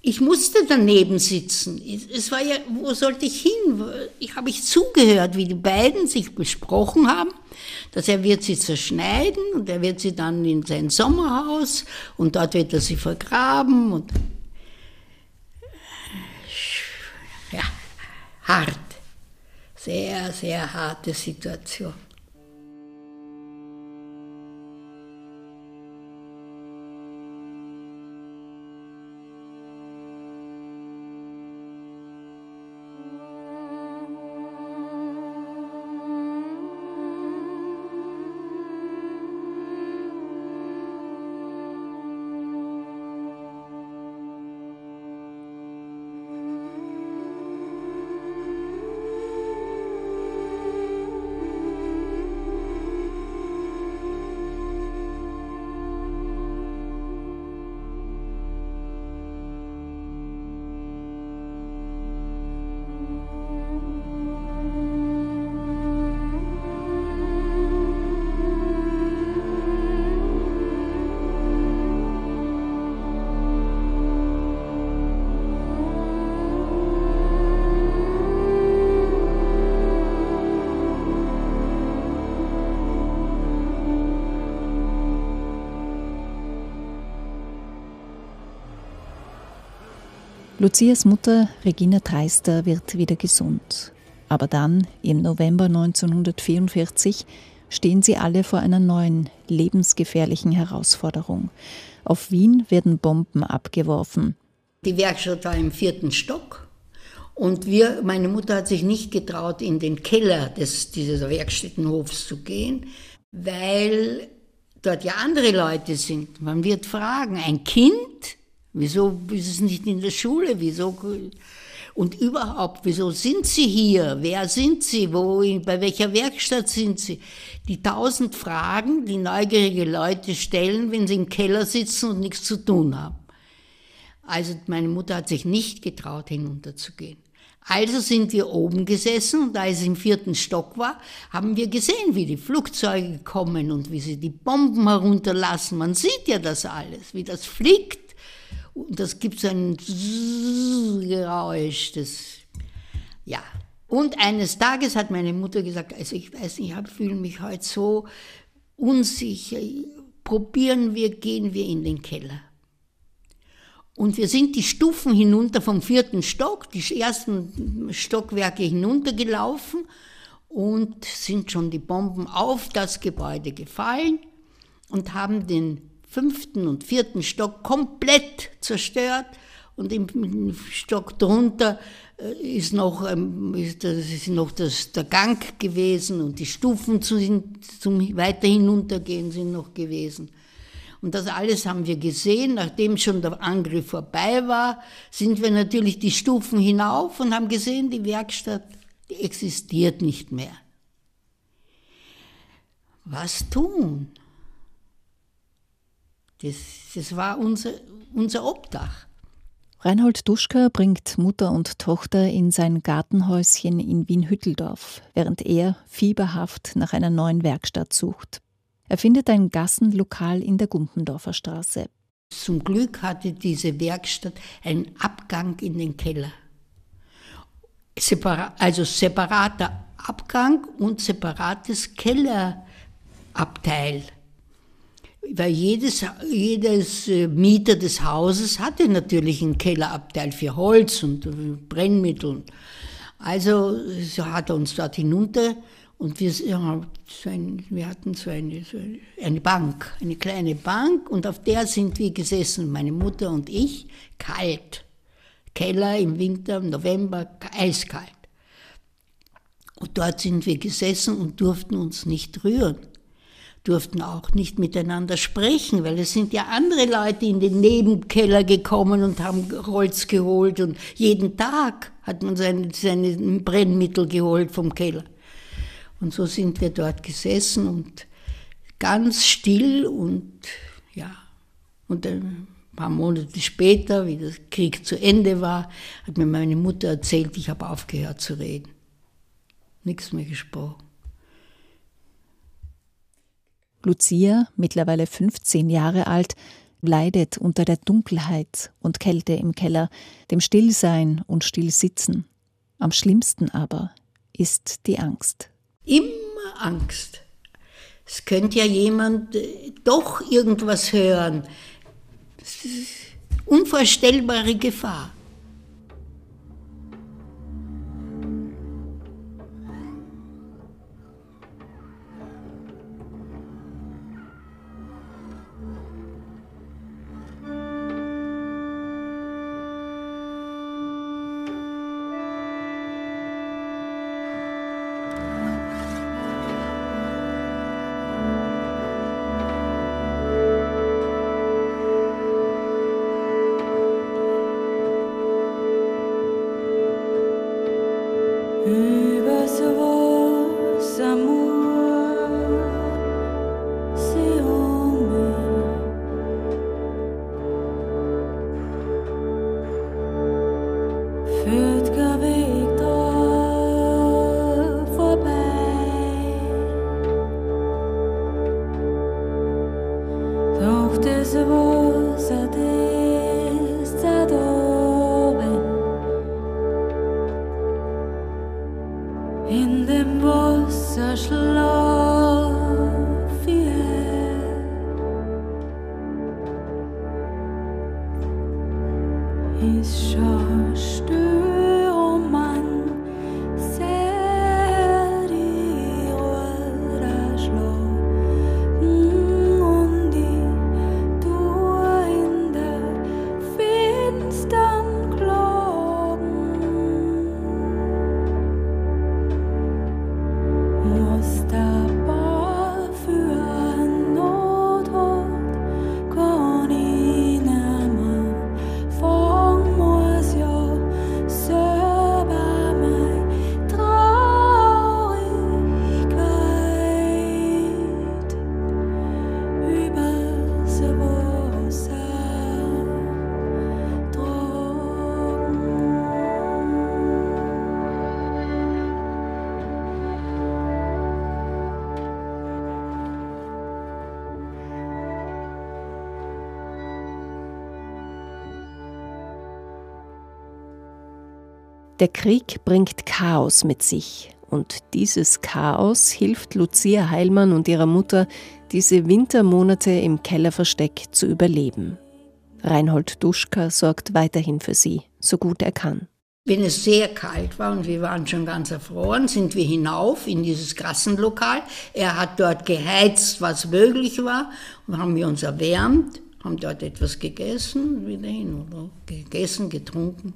ich musste daneben sitzen. Es war ja, wo sollte ich hin? Ich habe ich zugehört, wie die beiden sich besprochen haben, dass er wird sie zerschneiden und er wird sie dann in sein Sommerhaus und dort wird er sie vergraben und ja, hart sehr, sehr harte Situation. Lucias Mutter Regina Dreister wird wieder gesund. Aber dann, im November 1944, stehen sie alle vor einer neuen, lebensgefährlichen Herausforderung. Auf Wien werden Bomben abgeworfen. Die Werkstatt war im vierten Stock und wir, meine Mutter hat sich nicht getraut, in den Keller des, dieses Werkstättenhofs zu gehen, weil dort ja andere Leute sind. Man wird fragen, ein Kind, wieso ist es nicht in der Schule, wieso und überhaupt, wieso sind Sie hier? Wer sind Sie? Wo, bei welcher Werkstatt sind Sie? Die tausend Fragen, die neugierige Leute stellen, wenn sie im Keller sitzen und nichts zu tun haben. Also meine Mutter hat sich nicht getraut, hinunterzugehen. Also sind wir oben gesessen und da es im vierten Stock war, haben wir gesehen, wie die Flugzeuge kommen und wie sie die Bomben herunterlassen. Man sieht ja das alles, wie das fliegt. Und das gibt so ein Geräusch, das, ja. Und eines Tages hat meine Mutter gesagt, also ich weiß nicht, ich fühle mich heute so unsicher, probieren wir, gehen wir in den Keller. Und wir sind die Stufen hinunter vom vierten Stock, die ersten Stockwerke hinuntergelaufen und sind schon die Bomben auf das Gebäude gefallen und haben den fünften und vierten Stock komplett zerstört. Und im Stock drunter äh, ist noch, ähm, ist noch das, der Gang gewesen und die Stufen zum, zum weiter hinuntergehen sind noch gewesen. Und das alles haben wir gesehen. Nachdem schon der Angriff vorbei war, sind wir natürlich die Stufen hinauf und haben gesehen, die Werkstatt die existiert nicht mehr. Was tun? Das, das war unser, unser Obdach. Reinhold Duschka bringt Mutter und Tochter in sein Gartenhäuschen in Wien-Hütteldorf, während er fieberhaft nach einer neuen Werkstatt sucht. Er findet ein Gassenlokal in der Gumpendorfer Straße. Zum Glück hatte diese Werkstatt einen Abgang in den Keller. Separa also separater Abgang und separates Kellerabteil. Weil jedes, jedes äh, Mieter des Hauses hatte natürlich einen Kellerabteil für Holz und Brennmittel. Also so hat er uns dort hinunter und wir, ja, so ein, wir hatten so eine, so eine Bank, eine kleine Bank und auf der sind wir gesessen, meine Mutter und ich, kalt. Keller im Winter, im November, eiskalt. Und dort sind wir gesessen und durften uns nicht rühren, durften auch nicht miteinander sprechen, weil es sind ja andere Leute in den Nebenkeller gekommen und haben Holz geholt und jeden Tag hat man seine, seine Brennmittel geholt vom Keller. Und so sind wir dort gesessen und ganz still und ja, und ein paar Monate später, wie der Krieg zu Ende war, hat mir meine Mutter erzählt, ich habe aufgehört zu reden. Nichts mehr gesprochen. Lucia, mittlerweile 15 Jahre alt, leidet unter der Dunkelheit und Kälte im Keller, dem Stillsein und Stillsitzen. Am schlimmsten aber ist die Angst. Immer Angst. Es könnte ja jemand äh, doch irgendwas hören. Unvorstellbare Gefahr. Der Krieg bringt Chaos mit sich. Und dieses Chaos hilft Lucia Heilmann und ihrer Mutter, diese Wintermonate im Kellerversteck zu überleben. Reinhold Duschka sorgt weiterhin für sie, so gut er kann. Wenn es sehr kalt war und wir waren schon ganz erfroren, sind wir hinauf in dieses Kassenlokal. Er hat dort geheizt, was möglich war, und haben wir uns erwärmt, haben dort etwas gegessen, wieder hin, oder gegessen, getrunken.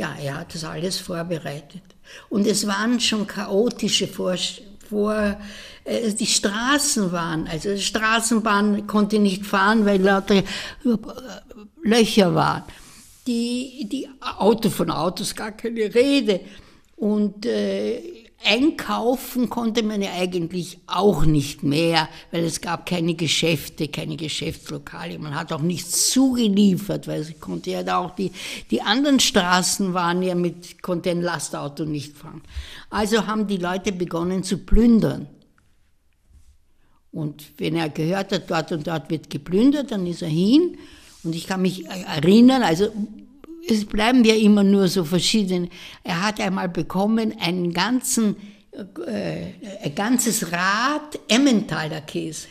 Ja, er hat das alles vorbereitet. Und es waren schon chaotische Vor vor äh, die Straßen waren, also die Straßenbahn konnte nicht fahren, weil lauter äh, Löcher waren. Die, die Auto von Autos gar keine Rede. Und äh, Einkaufen konnte man ja eigentlich auch nicht mehr, weil es gab keine Geschäfte, keine Geschäftslokale. Man hat auch nichts zugeliefert, weil es konnte ja da auch die, die anderen Straßen waren ja mit, konnte ein Lastauto nicht fahren. Also haben die Leute begonnen zu plündern. Und wenn er gehört hat, dort und dort wird geplündert, dann ist er hin. Und ich kann mich erinnern, also es bleiben ja immer nur so verschiedene. Er hat einmal bekommen einen ganzen, äh, ein ganzes Rad Emmentaler Käse.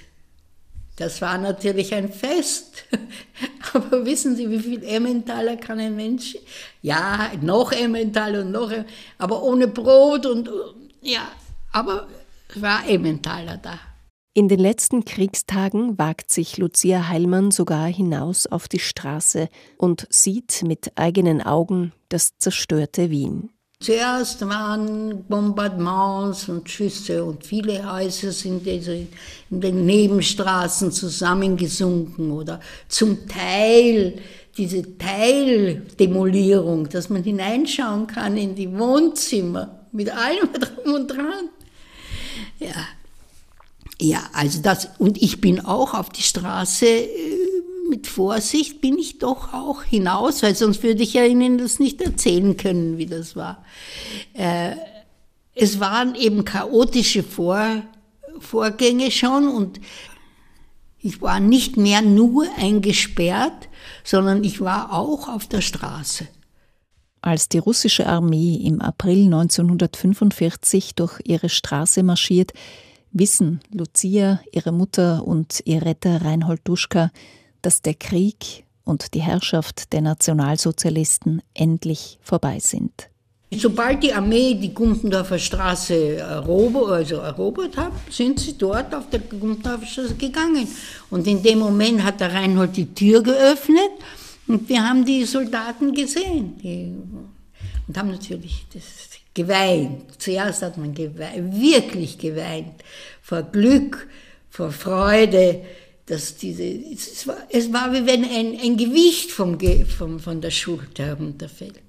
Das war natürlich ein Fest. Aber wissen Sie, wie viel Emmentaler kann ein Mensch? Ja, noch Emmentaler und noch, aber ohne Brot und ja, aber war Emmentaler da. In den letzten Kriegstagen wagt sich Lucia Heilmann sogar hinaus auf die Straße und sieht mit eigenen Augen das zerstörte Wien. Zuerst waren Bombardements und Schüsse und viele Häuser sind in den Nebenstraßen zusammengesunken oder zum Teil diese Teildemolierung, dass man hineinschauen kann in die Wohnzimmer mit allem drum und dran. Ja, ja, also das, und ich bin auch auf die Straße äh, mit Vorsicht bin ich doch auch hinaus, weil sonst würde ich ja Ihnen das nicht erzählen können, wie das war. Äh, es waren eben chaotische Vor Vorgänge schon und ich war nicht mehr nur eingesperrt, sondern ich war auch auf der Straße. Als die russische Armee im April 1945 durch ihre Straße marschiert, wissen Lucia, ihre Mutter und ihr Retter Reinhold Duschka, dass der Krieg und die Herrschaft der Nationalsozialisten endlich vorbei sind. Sobald die Armee die Gumpendorfer Straße erobert, also erobert hat, sind sie dort auf der Gumpendorfer Straße gegangen. Und in dem Moment hat der Reinhold die Tür geöffnet und wir haben die Soldaten gesehen. Die, und haben natürlich das geweint. Zuerst hat man geweint, wirklich geweint, vor Glück, vor Freude, dass diese, es war, es war wie wenn ein, ein Gewicht vom, vom, von der Schulter herunterfällt.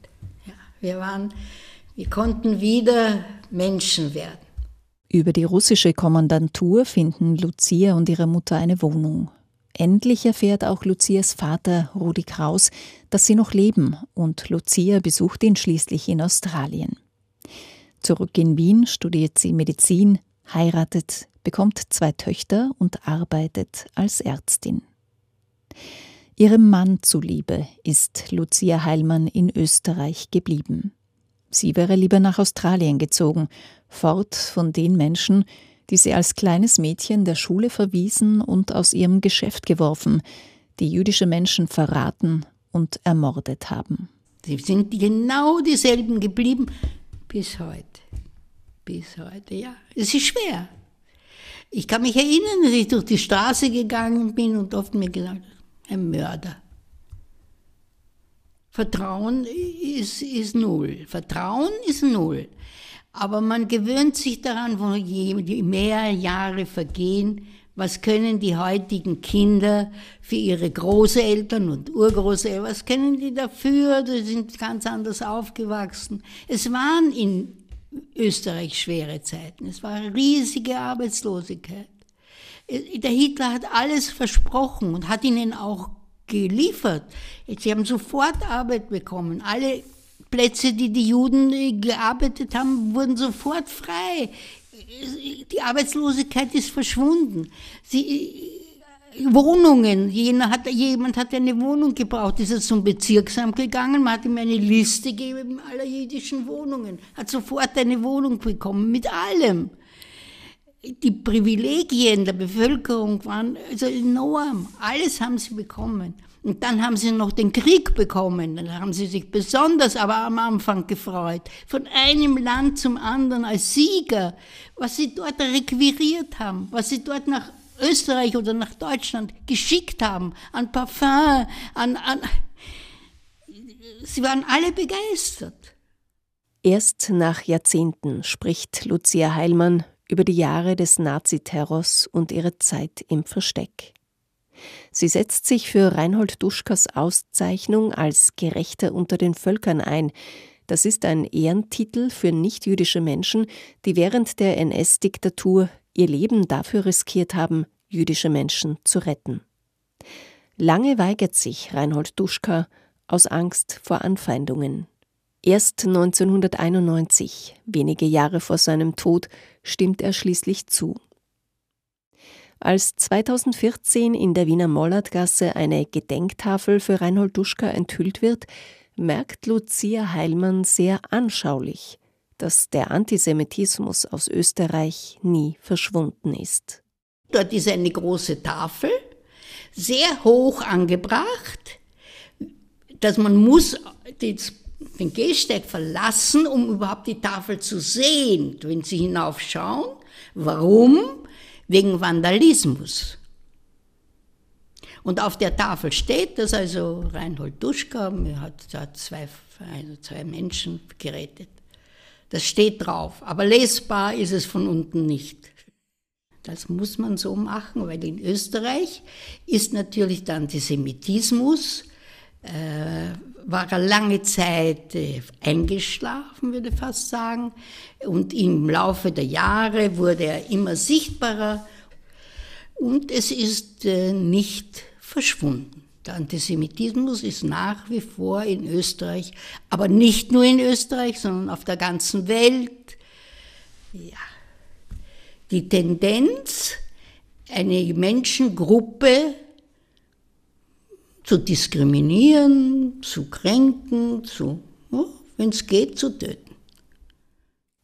Ja, wir waren, wir konnten wieder Menschen werden. Über die russische Kommandantur finden Lucia und ihre Mutter eine Wohnung. Endlich erfährt auch Lucias Vater Rudi Kraus, dass sie noch leben und Lucia besucht ihn schließlich in Australien. Zurück in Wien studiert sie Medizin, heiratet, bekommt zwei Töchter und arbeitet als Ärztin. Ihrem Mann zuliebe ist Lucia Heilmann in Österreich geblieben. Sie wäre lieber nach Australien gezogen, fort von den Menschen, die sie als kleines Mädchen der Schule verwiesen und aus ihrem Geschäft geworfen, die jüdische Menschen verraten und ermordet haben. Sie sind genau dieselben geblieben bis heute. Bis heute, ja. Es ist schwer. Ich kann mich erinnern, dass ich durch die Straße gegangen bin und oft mir gesagt ein Mörder. Vertrauen ist, ist null. Vertrauen ist null. Aber man gewöhnt sich daran, wo je mehr Jahre vergehen, was können die heutigen Kinder für ihre Großeltern und Urgroßeltern, was können die dafür? Die sind ganz anders aufgewachsen. Es waren in Österreich schwere Zeiten. Es war riesige Arbeitslosigkeit. Der Hitler hat alles versprochen und hat ihnen auch geliefert. Sie haben sofort Arbeit bekommen. Alle Plätze, die die Juden äh, gearbeitet haben, wurden sofort frei. Die Arbeitslosigkeit ist verschwunden. Sie, Wohnungen, jemand hat, jemand hat eine Wohnung gebraucht, ist er zum Bezirksamt gegangen, man hat ihm eine Liste gegeben aller jüdischen Wohnungen, hat sofort eine Wohnung bekommen, mit allem. Die Privilegien der Bevölkerung waren also enorm, alles haben sie bekommen. Und dann haben sie noch den Krieg bekommen. Dann haben sie sich besonders aber am Anfang gefreut. Von einem Land zum anderen als Sieger. Was sie dort requiriert haben. Was sie dort nach Österreich oder nach Deutschland geschickt haben. An Parfum, an, an Sie waren alle begeistert. Erst nach Jahrzehnten spricht Lucia Heilmann über die Jahre des Naziterrors und ihre Zeit im Versteck. Sie setzt sich für Reinhold Duschkas Auszeichnung als Gerechter unter den Völkern ein. Das ist ein Ehrentitel für nichtjüdische Menschen, die während der NS-Diktatur ihr Leben dafür riskiert haben, jüdische Menschen zu retten. Lange weigert sich Reinhold Duschka aus Angst vor Anfeindungen. Erst 1991, wenige Jahre vor seinem Tod, stimmt er schließlich zu. Als 2014 in der Wiener Mollertgasse eine Gedenktafel für Reinhold Duschka enthüllt wird, merkt Lucia Heilmann sehr anschaulich, dass der Antisemitismus aus Österreich nie verschwunden ist. Dort ist eine große Tafel, sehr hoch angebracht, dass man muss den Gehsteig verlassen, um überhaupt die Tafel zu sehen, wenn Sie hinaufschauen. Warum? Wegen Vandalismus. Und auf der Tafel steht, dass also Reinhold Duschka hat, hat zwei, also zwei Menschen gerettet. Das steht drauf, aber lesbar ist es von unten nicht. Das muss man so machen, weil in Österreich ist natürlich der Antisemitismus, äh, war er lange Zeit äh, eingeschlafen, würde ich fast sagen. Und im Laufe der Jahre wurde er immer sichtbarer und es ist äh, nicht verschwunden. Der Antisemitismus ist nach wie vor in Österreich, aber nicht nur in Österreich, sondern auf der ganzen Welt. Ja. Die Tendenz, eine Menschengruppe zu diskriminieren, zu kränken, zu, wenn es geht, zu töten.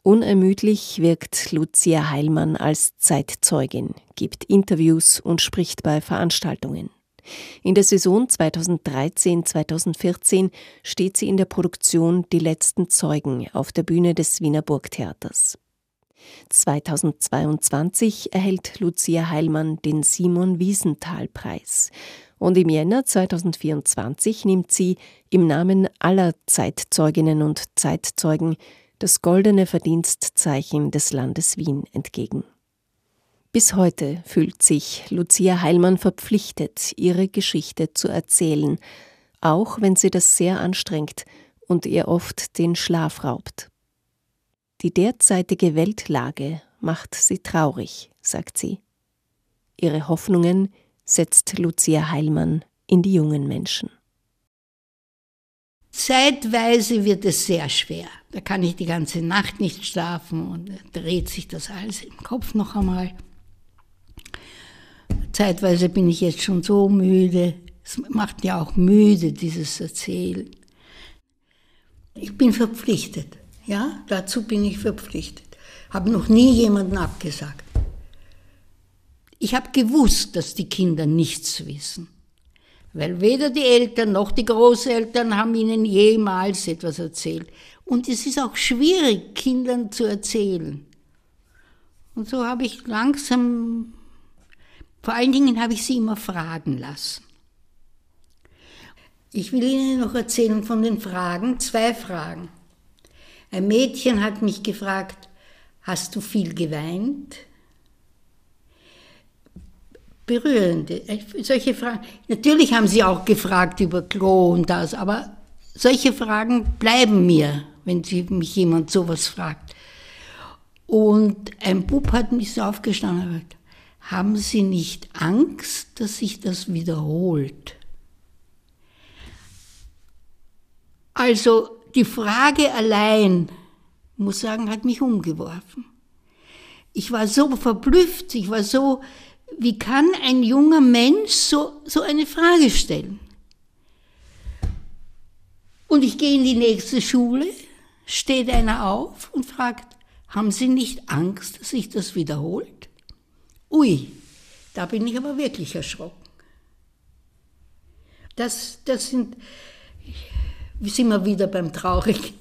Unermüdlich wirkt Lucia Heilmann als Zeitzeugin, gibt Interviews und spricht bei Veranstaltungen. In der Saison 2013-2014 steht sie in der Produktion Die letzten Zeugen auf der Bühne des Wiener Burgtheaters. 2022 erhält Lucia Heilmann den Simon Wiesenthal Preis und im Jänner 2024 nimmt sie im Namen aller Zeitzeuginnen und Zeitzeugen das goldene Verdienstzeichen des Landes Wien entgegen. Bis heute fühlt sich Lucia Heilmann verpflichtet, ihre Geschichte zu erzählen, auch wenn sie das sehr anstrengt und ihr oft den Schlaf raubt. Die derzeitige Weltlage macht sie traurig, sagt sie. Ihre Hoffnungen setzt Lucia Heilmann in die jungen Menschen. Zeitweise wird es sehr schwer. Da kann ich die ganze Nacht nicht schlafen und dreht sich das alles im Kopf noch einmal. Zeitweise bin ich jetzt schon so müde. Es macht ja auch müde, dieses Erzählen. Ich bin verpflichtet. Ja, dazu bin ich verpflichtet. Habe noch nie jemanden abgesagt. Ich habe gewusst, dass die Kinder nichts wissen. Weil weder die Eltern noch die Großeltern haben ihnen jemals etwas erzählt. Und es ist auch schwierig, Kindern zu erzählen. Und so habe ich langsam, vor allen Dingen habe ich sie immer fragen lassen. Ich will Ihnen noch erzählen von den Fragen, zwei Fragen. Ein Mädchen hat mich gefragt, hast du viel geweint? Berührende, solche Fragen. Natürlich haben sie auch gefragt über Klo und das, aber solche Fragen bleiben mir, wenn mich jemand sowas fragt. Und ein Bub hat mich so aufgestanden und gesagt, haben Sie nicht Angst, dass sich das wiederholt? Also die Frage allein, muss sagen, hat mich umgeworfen. Ich war so verblüfft, ich war so, wie kann ein junger Mensch so, so eine Frage stellen? Und ich gehe in die nächste Schule, steht einer auf und fragt, haben Sie nicht Angst, dass sich das wiederholt? Ui, da bin ich aber wirklich erschrocken. Das, das sind, wir sind mal wieder beim Traurigen.